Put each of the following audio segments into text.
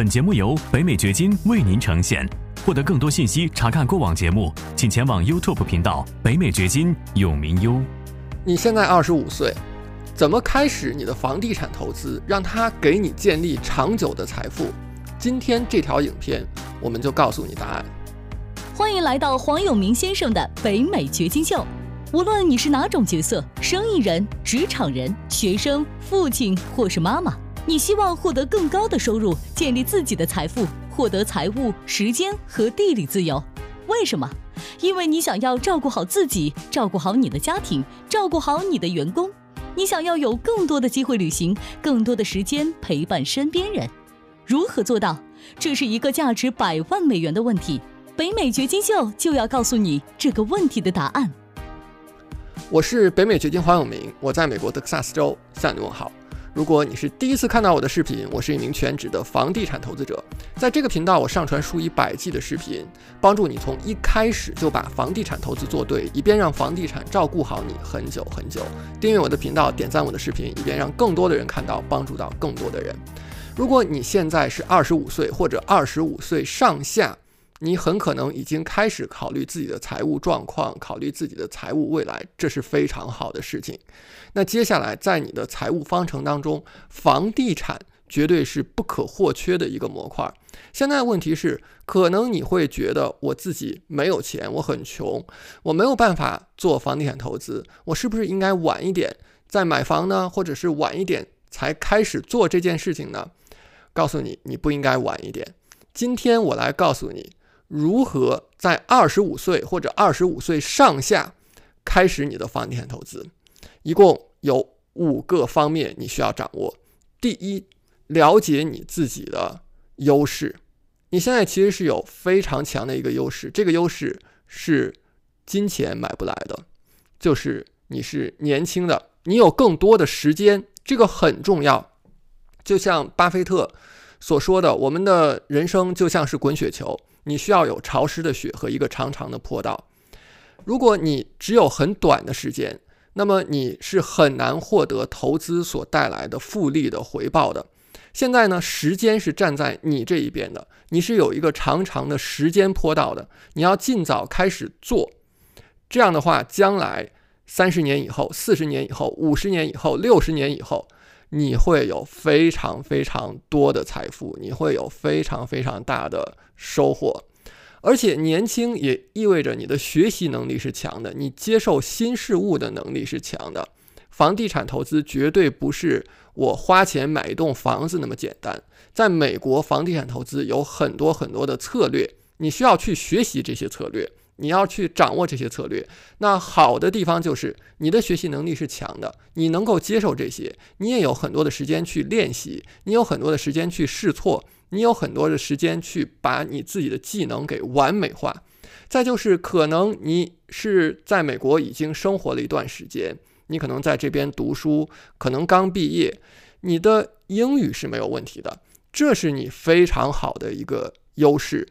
本节目由北美掘金为您呈现。获得更多信息，查看过往节目，请前往 YouTube 频道“北美掘金”永明优。你现在二十五岁，怎么开始你的房地产投资，让它给你建立长久的财富？今天这条影片，我们就告诉你答案。欢迎来到黄永明先生的北美掘金秀。无论你是哪种角色，生意人、职场人、学生、父亲或是妈妈。你希望获得更高的收入，建立自己的财富，获得财务、时间和地理自由。为什么？因为你想要照顾好自己，照顾好你的家庭，照顾好你的员工。你想要有更多的机会旅行，更多的时间陪伴身边人。如何做到？这是一个价值百万美元的问题。北美掘金秀就要告诉你这个问题的答案。我是北美掘金黄永明，我在美国德克萨斯州向你问好。如果你是第一次看到我的视频，我是一名全职的房地产投资者，在这个频道我上传数以百计的视频，帮助你从一开始就把房地产投资做对，以便让房地产照顾好你很久很久。订阅我的频道，点赞我的视频，以便让更多的人看到，帮助到更多的人。如果你现在是二十五岁或者二十五岁上下。你很可能已经开始考虑自己的财务状况，考虑自己的财务未来，这是非常好的事情。那接下来在你的财务方程当中，房地产绝对是不可或缺的一个模块。现在问题是，可能你会觉得我自己没有钱，我很穷，我没有办法做房地产投资，我是不是应该晚一点再买房呢？或者是晚一点才开始做这件事情呢？告诉你，你不应该晚一点。今天我来告诉你。如何在二十五岁或者二十五岁上下开始你的房地产投资？一共有五个方面你需要掌握。第一，了解你自己的优势。你现在其实是有非常强的一个优势，这个优势是金钱买不来的，就是你是年轻的，你有更多的时间，这个很重要。就像巴菲特所说的，我们的人生就像是滚雪球。你需要有潮湿的雪和一个长长的坡道。如果你只有很短的时间，那么你是很难获得投资所带来的复利的回报的。现在呢，时间是站在你这一边的，你是有一个长长的时间坡道的。你要尽早开始做，这样的话，将来三十年以后、四十年以后、五十年以后、六十年以后。你会有非常非常多的财富，你会有非常非常大的收获，而且年轻也意味着你的学习能力是强的，你接受新事物的能力是强的。房地产投资绝对不是我花钱买一栋房子那么简单，在美国，房地产投资有很多很多的策略，你需要去学习这些策略。你要去掌握这些策略，那好的地方就是你的学习能力是强的，你能够接受这些，你也有很多的时间去练习，你有很多的时间去试错，你有很多的时间去把你自己的技能给完美化。再就是可能你是在美国已经生活了一段时间，你可能在这边读书，可能刚毕业，你的英语是没有问题的，这是你非常好的一个优势，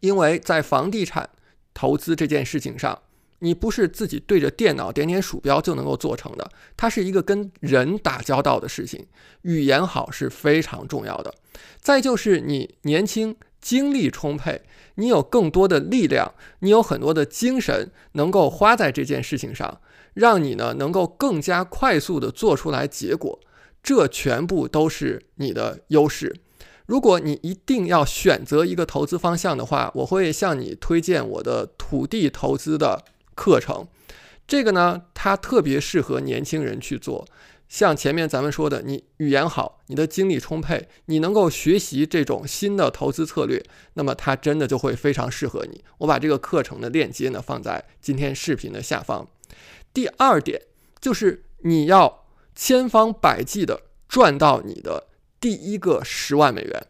因为在房地产。投资这件事情上，你不是自己对着电脑点点鼠标就能够做成的，它是一个跟人打交道的事情，语言好是非常重要的。再就是你年轻，精力充沛，你有更多的力量，你有很多的精神能够花在这件事情上，让你呢能够更加快速的做出来结果，这全部都是你的优势。如果你一定要选择一个投资方向的话，我会向你推荐我的土地投资的课程。这个呢，它特别适合年轻人去做。像前面咱们说的，你语言好，你的精力充沛，你能够学习这种新的投资策略，那么它真的就会非常适合你。我把这个课程的链接呢放在今天视频的下方。第二点就是你要千方百计的赚到你的。第一个十万美元，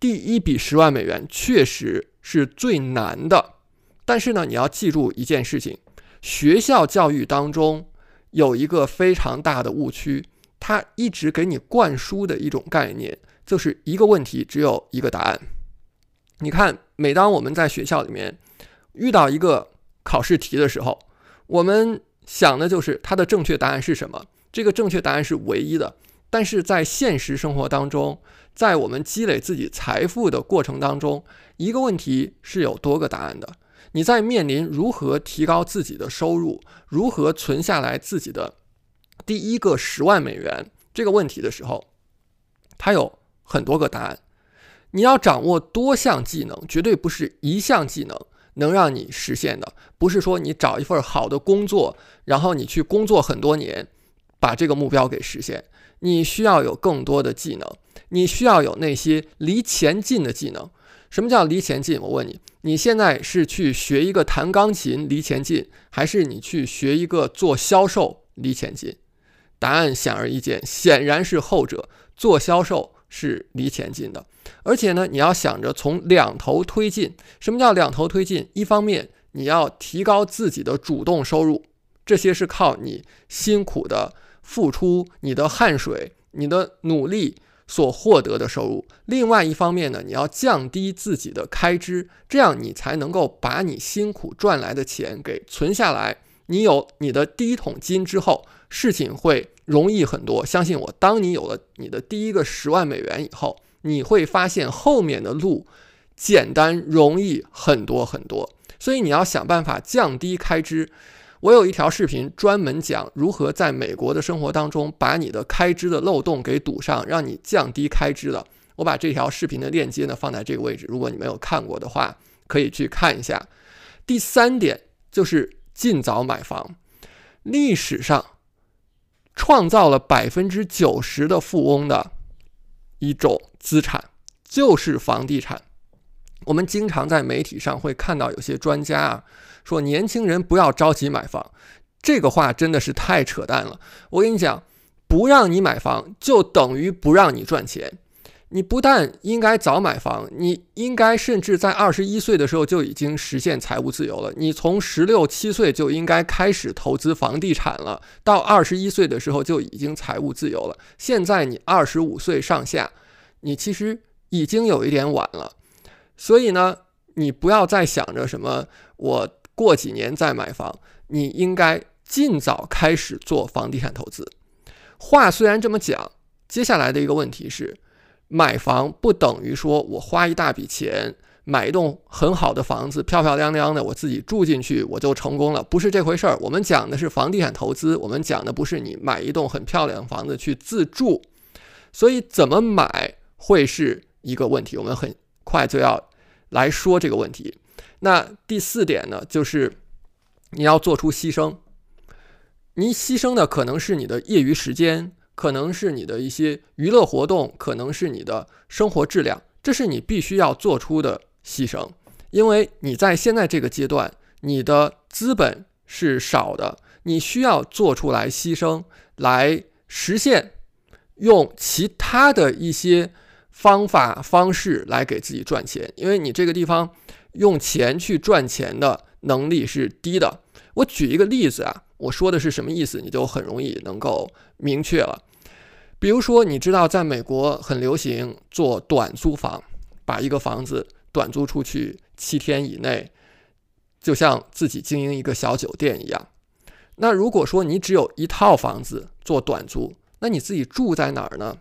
第一笔十万美元确实是最难的。但是呢，你要记住一件事情：学校教育当中有一个非常大的误区，它一直给你灌输的一种概念，就是一个问题只有一个答案。你看，每当我们在学校里面遇到一个考试题的时候，我们想的就是它的正确答案是什么？这个正确答案是唯一的。但是在现实生活当中，在我们积累自己财富的过程当中，一个问题是有多个答案的。你在面临如何提高自己的收入，如何存下来自己的第一个十万美元这个问题的时候，它有很多个答案。你要掌握多项技能，绝对不是一项技能能让你实现的。不是说你找一份好的工作，然后你去工作很多年，把这个目标给实现。你需要有更多的技能，你需要有那些离钱近的技能。什么叫离钱近？我问你，你现在是去学一个弹钢琴离钱近，还是你去学一个做销售离钱近？答案显而易见，显然是后者。做销售是离钱近的，而且呢，你要想着从两头推进。什么叫两头推进？一方面你要提高自己的主动收入，这些是靠你辛苦的付出、你的汗水、你的努力。所获得的收入，另外一方面呢，你要降低自己的开支，这样你才能够把你辛苦赚来的钱给存下来。你有你的第一桶金之后，事情会容易很多。相信我，当你有了你的第一个十万美元以后，你会发现后面的路简单容易很多很多。所以你要想办法降低开支。我有一条视频专门讲如何在美国的生活当中把你的开支的漏洞给堵上，让你降低开支的。我把这条视频的链接呢放在这个位置，如果你没有看过的话，可以去看一下。第三点就是尽早买房。历史上创造了百分之九十的富翁的一种资产就是房地产。我们经常在媒体上会看到有些专家啊。说年轻人不要着急买房，这个话真的是太扯淡了。我跟你讲，不让你买房就等于不让你赚钱。你不但应该早买房，你应该甚至在二十一岁的时候就已经实现财务自由了。你从十六七岁就应该开始投资房地产了，到二十一岁的时候就已经财务自由了。现在你二十五岁上下，你其实已经有一点晚了。所以呢，你不要再想着什么我。过几年再买房，你应该尽早开始做房地产投资。话虽然这么讲，接下来的一个问题是，买房不等于说我花一大笔钱买一栋很好的房子，漂漂亮亮的，我自己住进去我就成功了，不是这回事儿。我们讲的是房地产投资，我们讲的不是你买一栋很漂亮的房子去自住。所以怎么买会是一个问题，我们很快就要来说这个问题。那第四点呢，就是你要做出牺牲。你牺牲的可能是你的业余时间，可能是你的一些娱乐活动，可能是你的生活质量，这是你必须要做出的牺牲。因为你在现在这个阶段，你的资本是少的，你需要做出来牺牲，来实现用其他的一些方法方式来给自己赚钱。因为你这个地方。用钱去赚钱的能力是低的。我举一个例子啊，我说的是什么意思，你就很容易能够明确了。比如说，你知道在美国很流行做短租房，把一个房子短租出去七天以内，就像自己经营一个小酒店一样。那如果说你只有一套房子做短租，那你自己住在哪儿呢？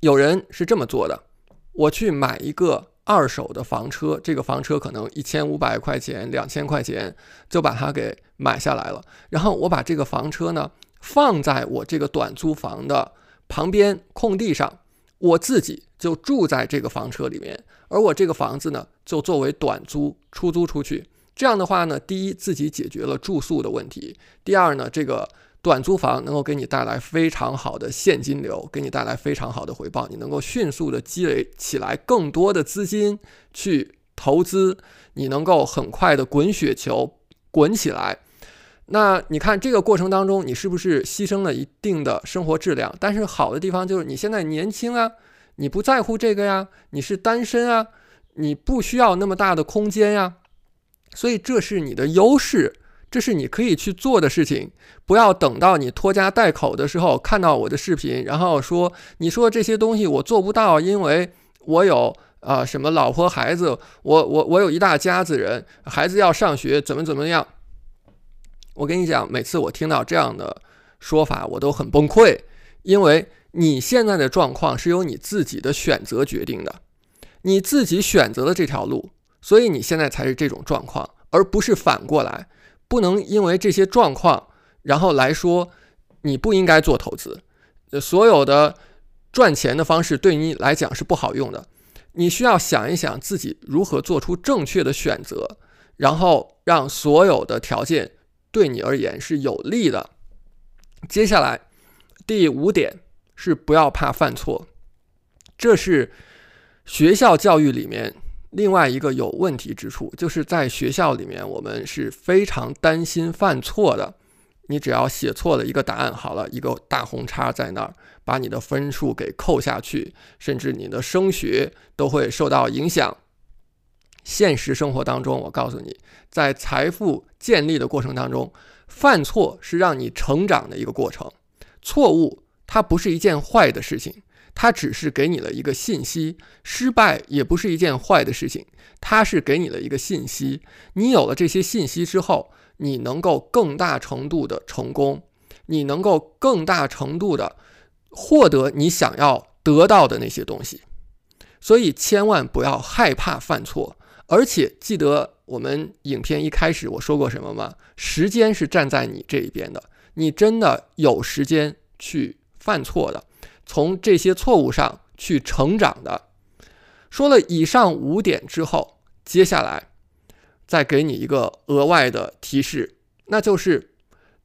有人是这么做的，我去买一个。二手的房车，这个房车可能一千五百块钱、两千块钱就把它给买下来了。然后我把这个房车呢放在我这个短租房的旁边空地上，我自己就住在这个房车里面，而我这个房子呢就作为短租出租出去。这样的话呢，第一自己解决了住宿的问题，第二呢这个。短租房能够给你带来非常好的现金流，给你带来非常好的回报，你能够迅速的积累起来更多的资金去投资，你能够很快的滚雪球滚起来。那你看这个过程当中，你是不是牺牲了一定的生活质量？但是好的地方就是你现在年轻啊，你不在乎这个呀，你是单身啊，你不需要那么大的空间呀，所以这是你的优势。这是你可以去做的事情，不要等到你拖家带口的时候看到我的视频，然后说你说这些东西我做不到，因为我有啊什么老婆孩子，我我我有一大家子人，孩子要上学，怎么怎么样？我跟你讲，每次我听到这样的说法，我都很崩溃，因为你现在的状况是由你自己的选择决定的，你自己选择了这条路，所以你现在才是这种状况，而不是反过来。不能因为这些状况，然后来说你不应该做投资。所有的赚钱的方式对你来讲是不好用的。你需要想一想自己如何做出正确的选择，然后让所有的条件对你而言是有利的。接下来第五点是不要怕犯错，这是学校教育里面另外一个有问题之处，就是在学校里面我们是非常担心犯错的。你只要写错了一个答案，好了，一个大红叉在那儿，把你的分数给扣下去，甚至你的升学都会受到影响。现实生活当中，我告诉你，在财富建立的过程当中，犯错是让你成长的一个过程。错误它不是一件坏的事情，它只是给你了一个信息。失败也不是一件坏的事情，它是给你了一个信息。你有了这些信息之后。你能够更大程度的成功，你能够更大程度的获得你想要得到的那些东西，所以千万不要害怕犯错，而且记得我们影片一开始我说过什么吗？时间是站在你这一边的，你真的有时间去犯错的，从这些错误上去成长的。说了以上五点之后，接下来。再给你一个额外的提示，那就是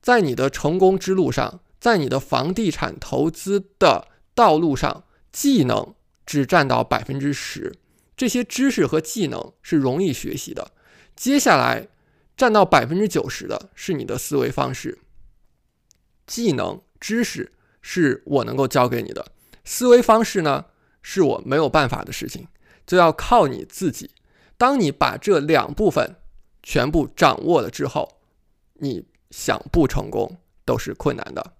在你的成功之路上，在你的房地产投资的道路上，技能只占到百分之十。这些知识和技能是容易学习的。接下来占到百分之九十的是你的思维方式。技能、知识是我能够教给你的，思维方式呢是我没有办法的事情，就要靠你自己。当你把这两部分全部掌握了之后，你想不成功都是困难的。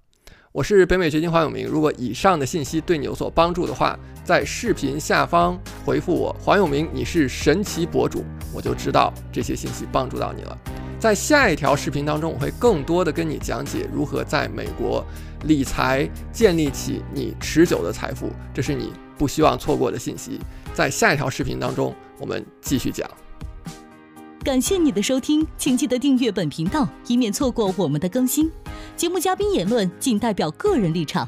我是北美掘金黄永明。如果以上的信息对你有所帮助的话，在视频下方回复我黄永明，你是神奇博主，我就知道这些信息帮助到你了。在下一条视频当中，我会更多的跟你讲解如何在美国理财，建立起你持久的财富，这是你不希望错过的信息。在下一条视频当中。我们继续讲。感谢你的收听，请记得订阅本频道，以免错过我们的更新。节目嘉宾言论仅代表个人立场。